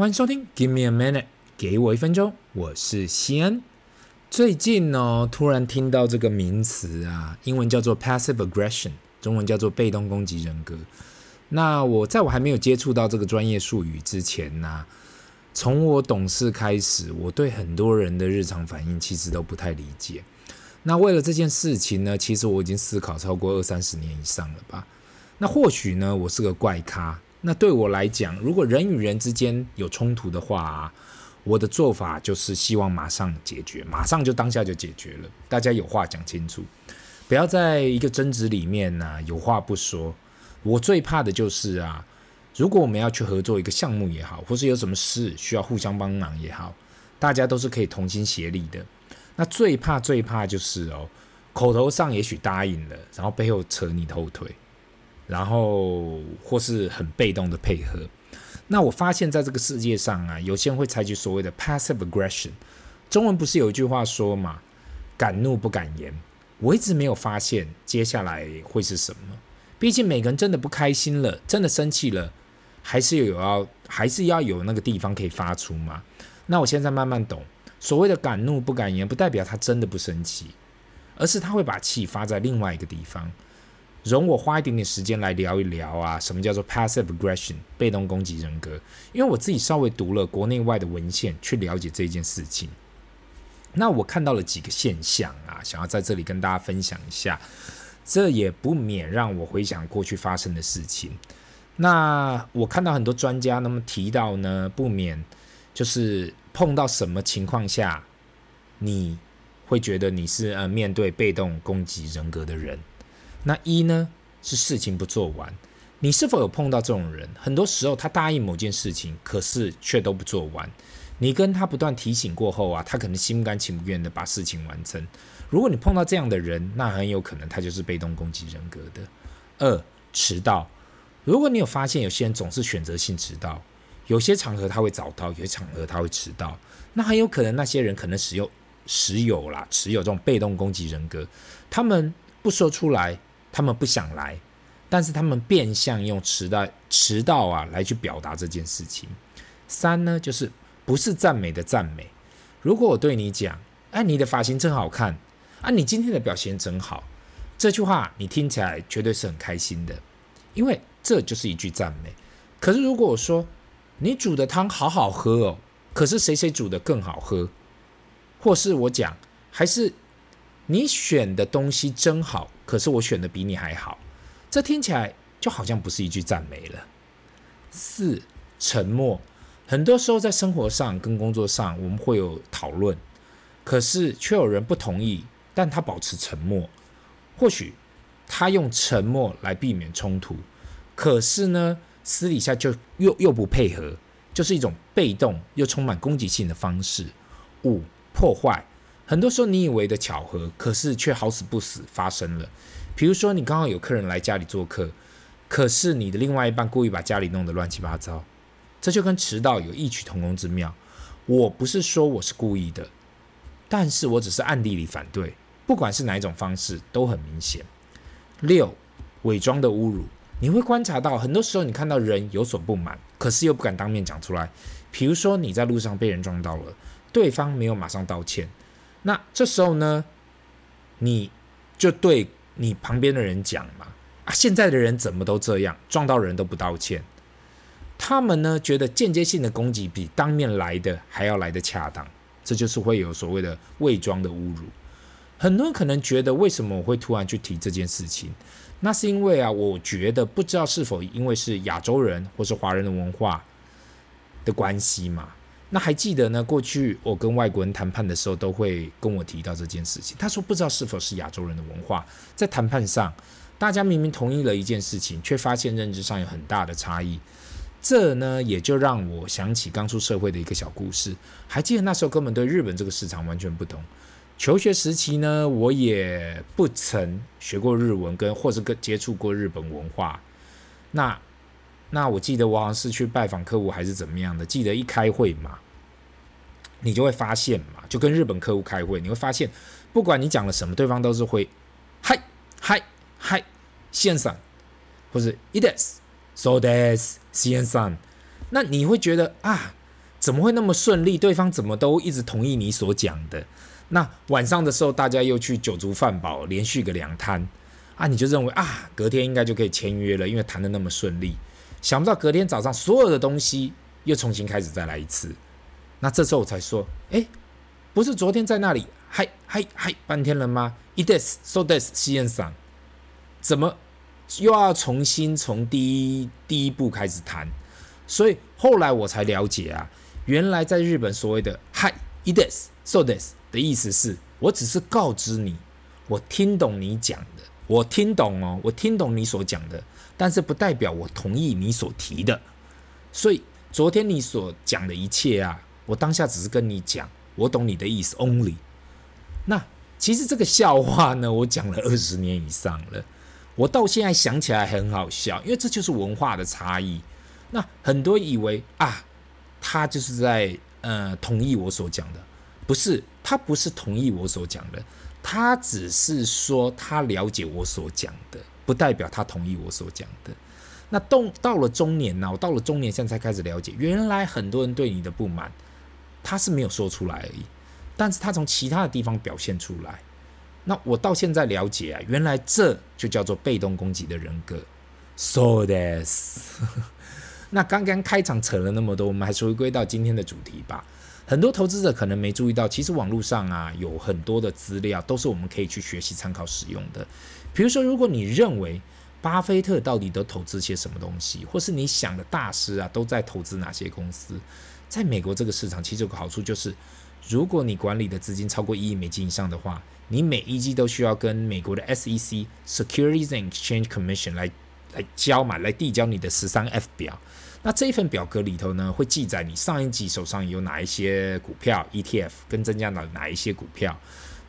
欢迎收听，Give me a minute，给我一分钟，我是西安。最近呢，突然听到这个名词啊，英文叫做 passive aggression，中文叫做被动攻击人格。那我在我还没有接触到这个专业术语之前呢、从我懂事开始，我对很多人的日常反应其实都不太理解。那为了这件事情呢，其实我已经思考超过二三十年以上了吧。那或许呢，我是个怪咖。那对我来讲，如果人与人之间有冲突的话，我的做法就是希望马上解决，马上就当下就解决了。大家有话讲清楚，不要在一个争执里面呢、有话不说。我最怕的就是啊，如果我们要去合作一个项目也好，或是有什么事需要互相帮忙也好，大家都是可以同心协力的。那最怕最怕就是哦，口头上也许答应了，然后背后扯你后腿。然后或是很被动的配合，那我发现在这个世界上啊，有些人会采取所谓的 passive aggression。中文不是有一句话说嘛，敢怒不敢言。我一直没有发现接下来会是什么。毕竟每个人真的不开心了，真的生气了，还是有要，还是要有那个地方可以发出嘛。那我现在慢慢懂，所谓的敢怒不敢言，不代表他真的不生气，而是他会把气发在另外一个地方。容我花一点点时间来聊一聊啊，什么叫做 passive aggression 被动攻击人格？因为我自己稍微读了国内外的文献，去了解这件事情。那我看到了几个现象啊，想要在这里跟大家分享一下。这也不免让我回想过去发生的事情。那我看到很多专家那么提到呢，不免就是碰到什么情况下，你会觉得你是呃面对被动攻击人格的人。那一呢，是事情不做完，你是否有碰到这种人？很多时候他答应某件事情，可是却都不做完。你跟他不断提醒过后啊，他可能心甘情愿的把事情完成。如果你碰到这样的人，那很有可能他就是被动攻击人格的。二，迟到。如果你有发现有些人总是选择性迟到，有些场合他会早到，有些场合他会迟到，那很有可能那些人可能持有持有啦，持有这种被动攻击人格，他们不说出来。他们不想来，但是他们变相用迟到迟到啊来去表达这件事情。三呢，就是不是赞美的赞美。如果我对你讲，哎，你的发型真好看，啊，你今天的表现真好，这句话你听起来绝对是很开心的，因为这就是一句赞美。可是如果我说你煮的汤好好喝哦，可是谁谁煮的更好喝，或是我讲还是。你选的东西真好，可是我选的比你还好，这听起来就好像不是一句赞美了。四，沉默。很多时候在生活上跟工作上，我们会有讨论，可是却有人不同意，但他保持沉默。或许他用沉默来避免冲突，可是呢，私底下就又又不配合，就是一种被动又充满攻击性的方式。五，破坏。很多时候，你以为的巧合，可是却好死不死发生了。比如说，你刚好有客人来家里做客，可是你的另外一半故意把家里弄得乱七八糟，这就跟迟到有异曲同工之妙。我不是说我是故意的，但是我只是暗地里反对。不管是哪一种方式，都很明显。六，伪装的侮辱，你会观察到，很多时候你看到人有所不满，可是又不敢当面讲出来。比如说，你在路上被人撞到了，对方没有马上道歉。那这时候呢，你就对你旁边的人讲嘛，啊，现在的人怎么都这样，撞到人都不道歉。他们呢，觉得间接性的攻击比当面来的还要来的恰当，这就是会有所谓的伪装的侮辱。很多人可能觉得，为什么我会突然去提这件事情？那是因为啊，我觉得不知道是否因为是亚洲人或是华人的文化的关系嘛。那还记得呢？过去我跟外国人谈判的时候，都会跟我提到这件事情。他说不知道是否是亚洲人的文化，在谈判上，大家明明同意了一件事情，却发现认知上有很大的差异。这呢，也就让我想起刚出社会的一个小故事。还记得那时候根本对日本这个市场完全不懂。求学时期呢，我也不曾学过日文，跟或者跟接触过日本文化。那。那我记得我好像是去拜访客户还是怎么样的，记得一开会嘛，你就会发现嘛，就跟日本客户开会，你会发现，不管你讲了什么，对方都是会嗨嗨嗨先生，或是いいです、そうです先生。那你会觉得啊， 怎么会那么顺利？对方怎么都一直同意你所讲的？那晚上的时候，大家又去酒足饭饱，连续个两摊啊，你就认为啊，隔天应该就可以签约了，因为谈得那么顺利。 想不到隔天早上，所有的东西又重新开始再来一次。那这时候我才说，哎，不是昨天在那里嗨嗨嗨半天了吗？いいです、そうです、シエンさん，怎么又要重新从第一第一步开始谈？所以后来我才了解啊，原来在日本所谓的嗨、いいです、そうです的意思是，我只是告知你，我听懂你讲的，我听懂哦，我听懂你所讲的。 但是不代表我同意你所提的，所以昨天你所讲的一切啊，我当下只是跟你讲，我懂你的意思 only。那其实这个笑话呢，我讲了 二十年以上了，我到现在想起来很好笑，因为这就是文化的差异。那很多以为啊，他就是在呃同意我所讲的，不是，他不是同意我所讲的，他只是说他了解我所讲的。不代表他同意我所讲的。那到到了中年呢？我到了中年，现在才开始了解，原来很多人对你的不满，他是没有说出来而已，但是他从其他的地方表现出来。那我到现在了解啊，原来这就叫做被动攻击的人格。So this。那刚刚开场扯了那么多，我们还是回归到今天的主题吧。很多投资者可能没注意到，其实网络上啊有很多的资料，都是我们可以去学习、参考、使用的。比如说，如果你认为巴菲特到底都投资些什么东西，或是你想的大师啊都在投资哪些公司，在美国这个市场，其实有个好处就是，如果你管理的资金超过一亿美金以上的话，你每一季都需要跟美国的 SEC Securities and Exchange Commission 来来交嘛，来递交你的十三 F 表。那这一份表格里头呢，会记载你上一季手上有哪一些股票 ETF，跟增加了哪一些股票，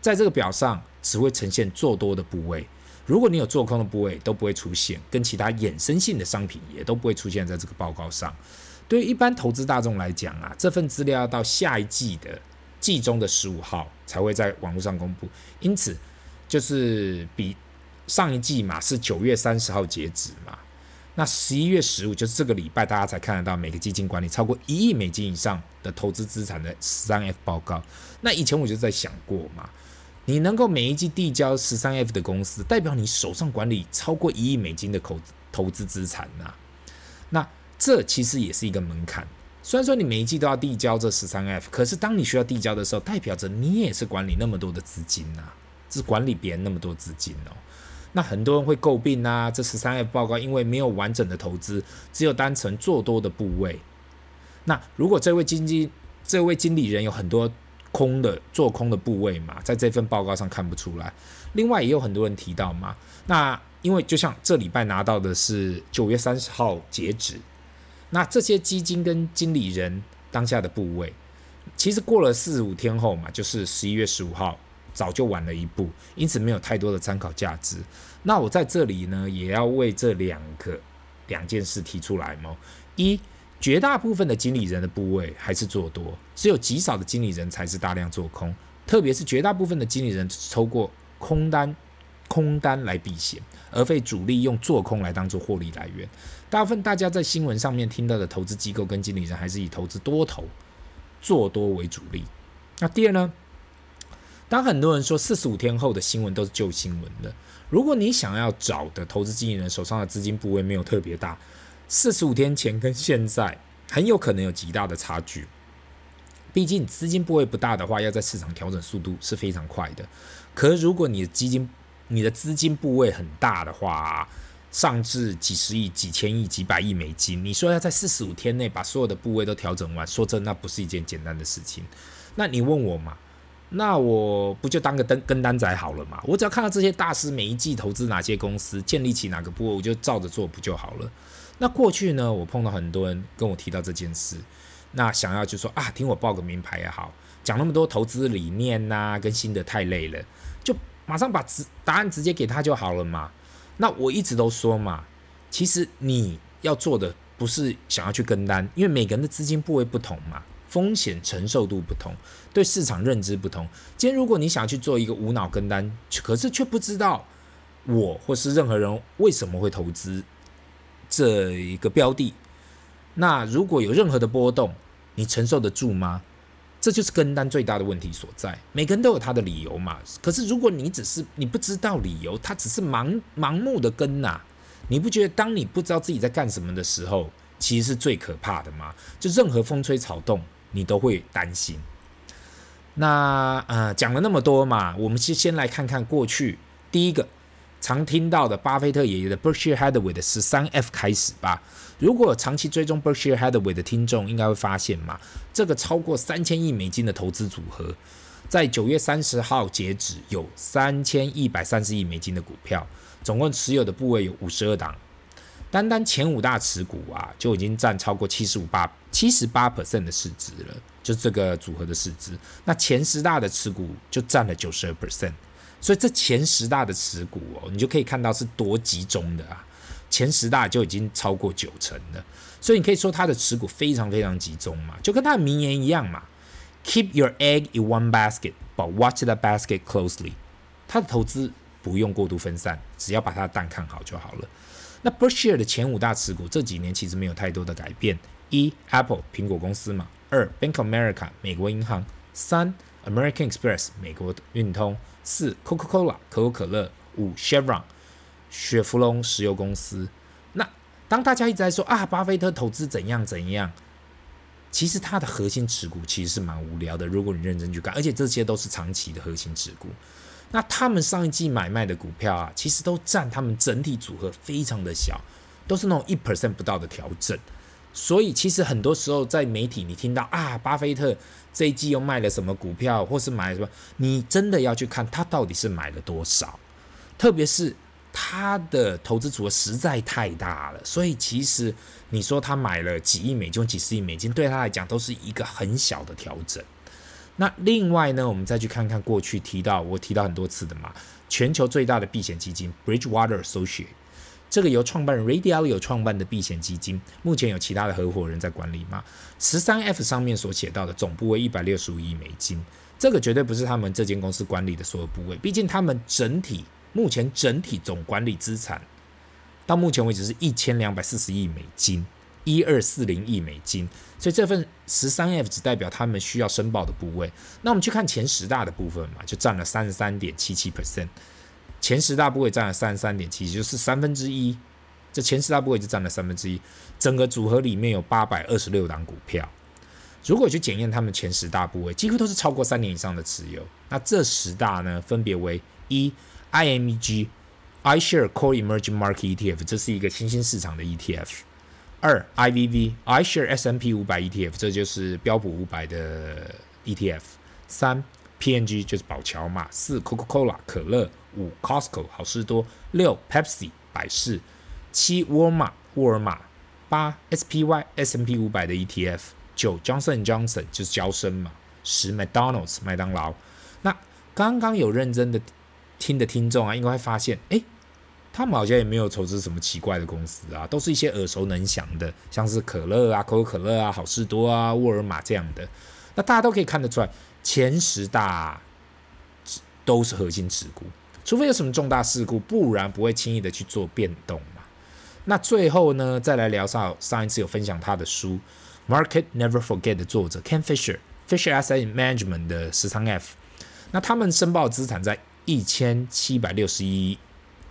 在这个表上只会呈现做多的部位。如果你有做空的部位，都不会出现，跟其他衍生性的商品也都不会出现在这个报告上。对于一般投资大众来讲啊，这份资料要到下一季的季中的十五号才会在网络上公布，因此就是比上一季嘛是九月三十号截止嘛，那十一月十五就是这个礼拜大家才看得到每个基金管理超过一亿美金以上的投资资产的十三 F 报告。那以前我就在想过嘛。你能够每一季递交十三 F 的公司，代表你手上管理超过一亿美金的投投资资产呐。那这其实也是一个门槛。虽然说你每一季都要递交这十三 F，可是当你需要递交的时候，代表着你也是管理那么多的资金呐，是管理别人那么多资金哦。那很多人会诟病啊，这十三 F 报告因为没有完整的投资，只有单纯做多的部位。那如果这位经纪这位经理人有很多。空的做空的部位嘛，在这份报告上看不出来。另外也有很多人提到嘛，那因为就像这礼拜拿到的是九月三十号截止，那这些基金跟经理人当下的部位，其实过了四五天后嘛，就是十一月十五号，早就晚了一步，因此没有太多的参考价值。那我在这里呢，也要为这两个两件事提出来嘛，一。绝大部分的经理人的部位还是做多，只有极少的经理人才是大量做空，特别是绝大部分的经理人抽过空单，空单来避险，而非主力用做空来当做获利来源。大部分大家在新闻上面听到的投资机构跟经理人还是以投资多头做多为主力。那第二呢？当很多人说四十五天后的新闻都是旧新闻的，如果你想要找的投资经理人手上的资金部位没有特别大。四十五天前跟现在很有可能有极大的差距，毕竟资金部位不大的话，要在市场调整速度是非常快的。可是如果你的基金、你的资金部位很大的话，上至几十亿、几千亿、几百亿美金，你说要在四十五天内把所有的部位都调整完，说真的，那不是一件简单的事情。那你问我嘛？那我不就当个跟跟单仔好了嘛？我只要看到这些大师每一季投资哪些公司，建立起哪个部，我就照着做不就好了？那过去呢，我碰到很多人跟我提到这件事，那想要就说啊，听我报个名牌也好，讲那么多投资理念呐、跟新的太累了，就马上把直答案直接给他就好了嘛。那我一直都说嘛，其实你要做的不是想要去跟单，因为每个人的资金部位不同嘛，风险承受度不同，对市场认知不同。今天如果你想要去做一个无脑跟单，可是却不知道我或是任何人为什么会投资。这一个标的，那如果有任何的波动，你承受得住吗？这就是跟单最大的问题所在。每个人都有他的理由嘛。可是如果你只是你不知道理由，他只是盲盲目的跟呐，你不觉得当你不知道自己在干什么的时候，其实是最可怕的吗？就任何风吹草动，你都会担心。那呃，讲了那么多嘛，我们先先来看看过去第一个常听到的巴菲特爷爷的 Berkshire Hathaway 的十三 F 开始吧。如果长期追踪 Berkshire Hathaway 的听众，应该会发现嘛，这个超过三千亿美金的投资组合，在九月三十号截止有三千一百三十亿美金的股票，总共持有的部位有五十二档，单单前五大持股啊，就已经占超过七十五八七十八 percent 的市值了，就这个组合的市值。那前十大的持股就占了九十二 percent，所以这前十大的持股哦，你就可以看到是多集中的啊。前十大就已经超过九成了，所以你可以说他的持股非常非常集中嘛，就跟他的名言一样嘛，Keep your egg in one basket, but watch the basket closely。他的投资不用过度分散，只要把他的蛋看好就好了。那 Berkshire 的前五大持股这几年其实没有太多的改变：一 Apple 苹果公司嘛；二 Bank of America 美国银行；三 American Express 美国运通；四 Coca-Cola 可口可乐；五 Chevron。雪佛龙石油公司，那当大家一直在说啊，巴菲特投资怎样怎样，其实他的核心持股其实是蛮无聊的。如果你认真去看，而且这些都是长期的核心持股，那他们上一季买卖的股票啊，其实都占他们整体组合非常的小，都是那种一 percent 不到的调整。所以其实很多时候在媒体你听到啊，巴菲特这一季又卖了什么股票，或是买了什么，你真的要去看他到底是买了多少，特别是。他的投资组合实在太大了，所以其实你说他买了几亿美金、几十亿美金，对他来讲都是一个很小的调整。那另外呢，我们再去看看过去提到我提到很多次的嘛，全球最大的避险基金 Bridgewater Associates，这个由创办人 Ray Dalio 创办的避险基金，目前有其他的合伙人在管理嘛。十三 F 上面所写到的总部为一百六十五亿美金，这个绝对不是他们这间公司管理的所有部位，毕竟他们整体。目前整体总管理资产到目前为止是一千两百四十亿美金，一二四零亿美金，所以这份十三 F 只代表他们需要申报的部位。那我们去看前十大的部分嘛，就占了三十三点七七 percent，前十大部位占了三十三点七，就是三分之一。这前十大部位就占了三分之一，整个组合里面有八百二十六档股票。如果去检验他们前十大部位，几乎都是超过三年以上的持有。那这十大呢，分别为一。IMEG iShare Core Emerging Market ETF，这是一个新兴市场的 ETF。二 IVV iShare S&P 五百 ETF，这就是标普五百的 ETF。三 PNG 就是宝桥嘛。四 Coca-Cola 可乐。五 Costco 好事多。六 Pepsi 百事。七沃尔玛沃尔玛。八 SPY S&P 五百的 ETF。九 Johnson Johnson 就是娇生嘛。十 McDonald's 麦当劳。那刚刚有认真的。听的听众啊，应该会发现，哎，他们好像也没有投资什么奇怪的公司啊，都是一些耳熟能详的，像是可乐啊、可口可乐啊、好事多啊、沃尔玛这样的。那大家都可以看得出来，前十大都是核心持股，除非有什么重大事故，不然不会轻易的去做变动嘛。那最后呢，再来聊上上一次有分享他的书《Market Never Forget》的作者 Ken Fisher，Fisher Asset Management 的十三 F。那他们申报资产在。一千七百六十一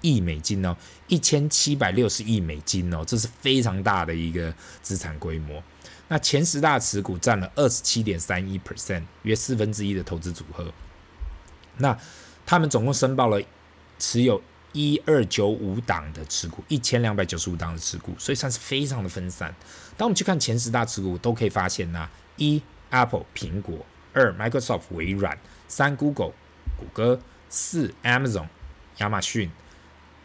亿美金哦，一千七百六十亿美金哦，这是非常大的一个资产规模。那前十大持股占了二十七点三一 percent，约四分之一的投资组合。那他们总共申报了持有一二九五档的持股，一千两百九十五档的持股，所以算是非常的分散。当我们去看前十大持股，都可以发现呢：一 Apple 苹果，二 Microsoft 微软，三 Google 谷歌。四 Amazon 亚马逊，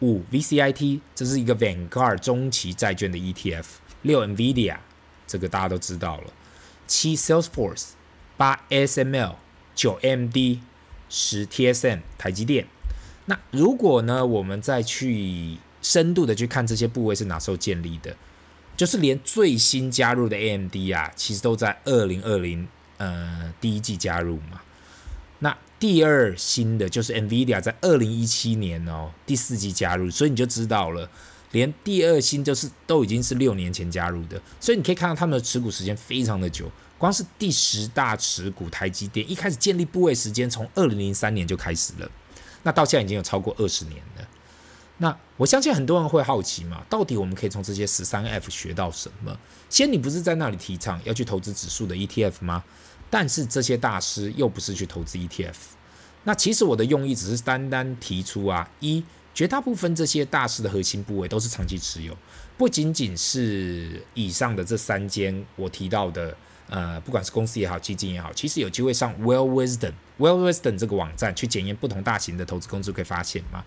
五 VCIT 这是一个 Vanguard 中期债券的 ETF，六 NVIDIA 这个大家都知道了，七 Salesforce，八 SML，九 MD，十 TSM，台积电。那如果呢，我们再去深度的去看这些部位是哪时候建立的，就是连最新加入的 AMD 啊，其实都在二零二零呃第一季加入嘛。那第二新的就是 NVIDIA，在二零一七年哦第四季加入，所以你就知道了，连第二新就是都已经是六年前加入的，所以你可以看到他们的持股时间非常的久，光是第十大持股台积电，一开始建立部位时间从二零零三年就开始了，那到现在已经有超过二十年了。那我相信很多人会好奇嘛，到底我们可以从这些十三 F 学到什么？先你不是在那里提倡要去投资指数的 ETF 吗？但是这些大师又不是去投资 ETF。那其实我的用意只是单单提出啊，一绝大部分这些大师的核心部位都是长期持有，不仅仅是以上的这三间我提到的，呃，不管是公司也好，基金也好，其实有机会上 Well Wisdom Well Wisdom 这个网站去检验不同大型的投资公司，可以发现吗？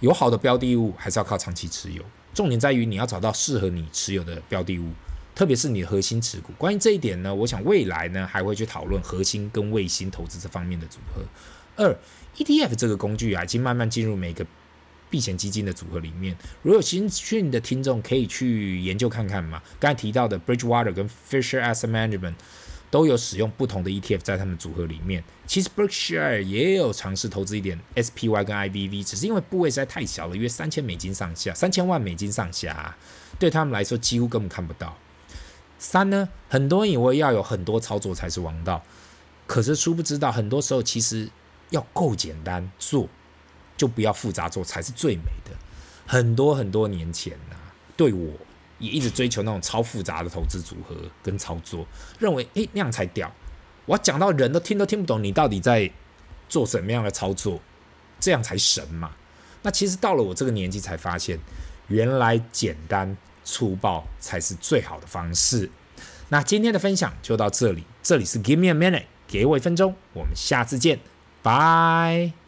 有好的标的物还是要靠长期持有，重点在于你要找到适合你持有的标的物，特别是你的核心持股。关于这一点呢，我想未来呢还会去讨论核心跟卫星投资这方面的组合。二，ETF 这个工具啊，已经慢慢进入每个避险基金的组合里面。如果有兴趣的听众可以去研究看看嘛。刚才提到的 Bridgewater 跟 Fisher Asset Management。都有使用不同的 ETF 在他们组合里面。其实 Berkshire 也有尝试投资一点 SPY 跟 IVV，只是因为部位实在太小了，约三千美金上下，三千万美金上下，对他们来说几乎根本看不到。三呢，很多人以为要有很多操作才是王道，可是殊不知道，很多时候其实要够简单做，就不要复杂做才是最美的。很多很多年前呐、对我。也一直追求那种超复杂的投资组合跟操作，认为诶那样才屌。我讲到人都听都听不懂，你到底在做什么样的操作，这样才神嘛。那其实到了我这个年纪才发现，原来简单粗暴才是最好的方式。那今天的分享就到这里，这里是 Give me a minute，给我一分钟，我们下次见，拜。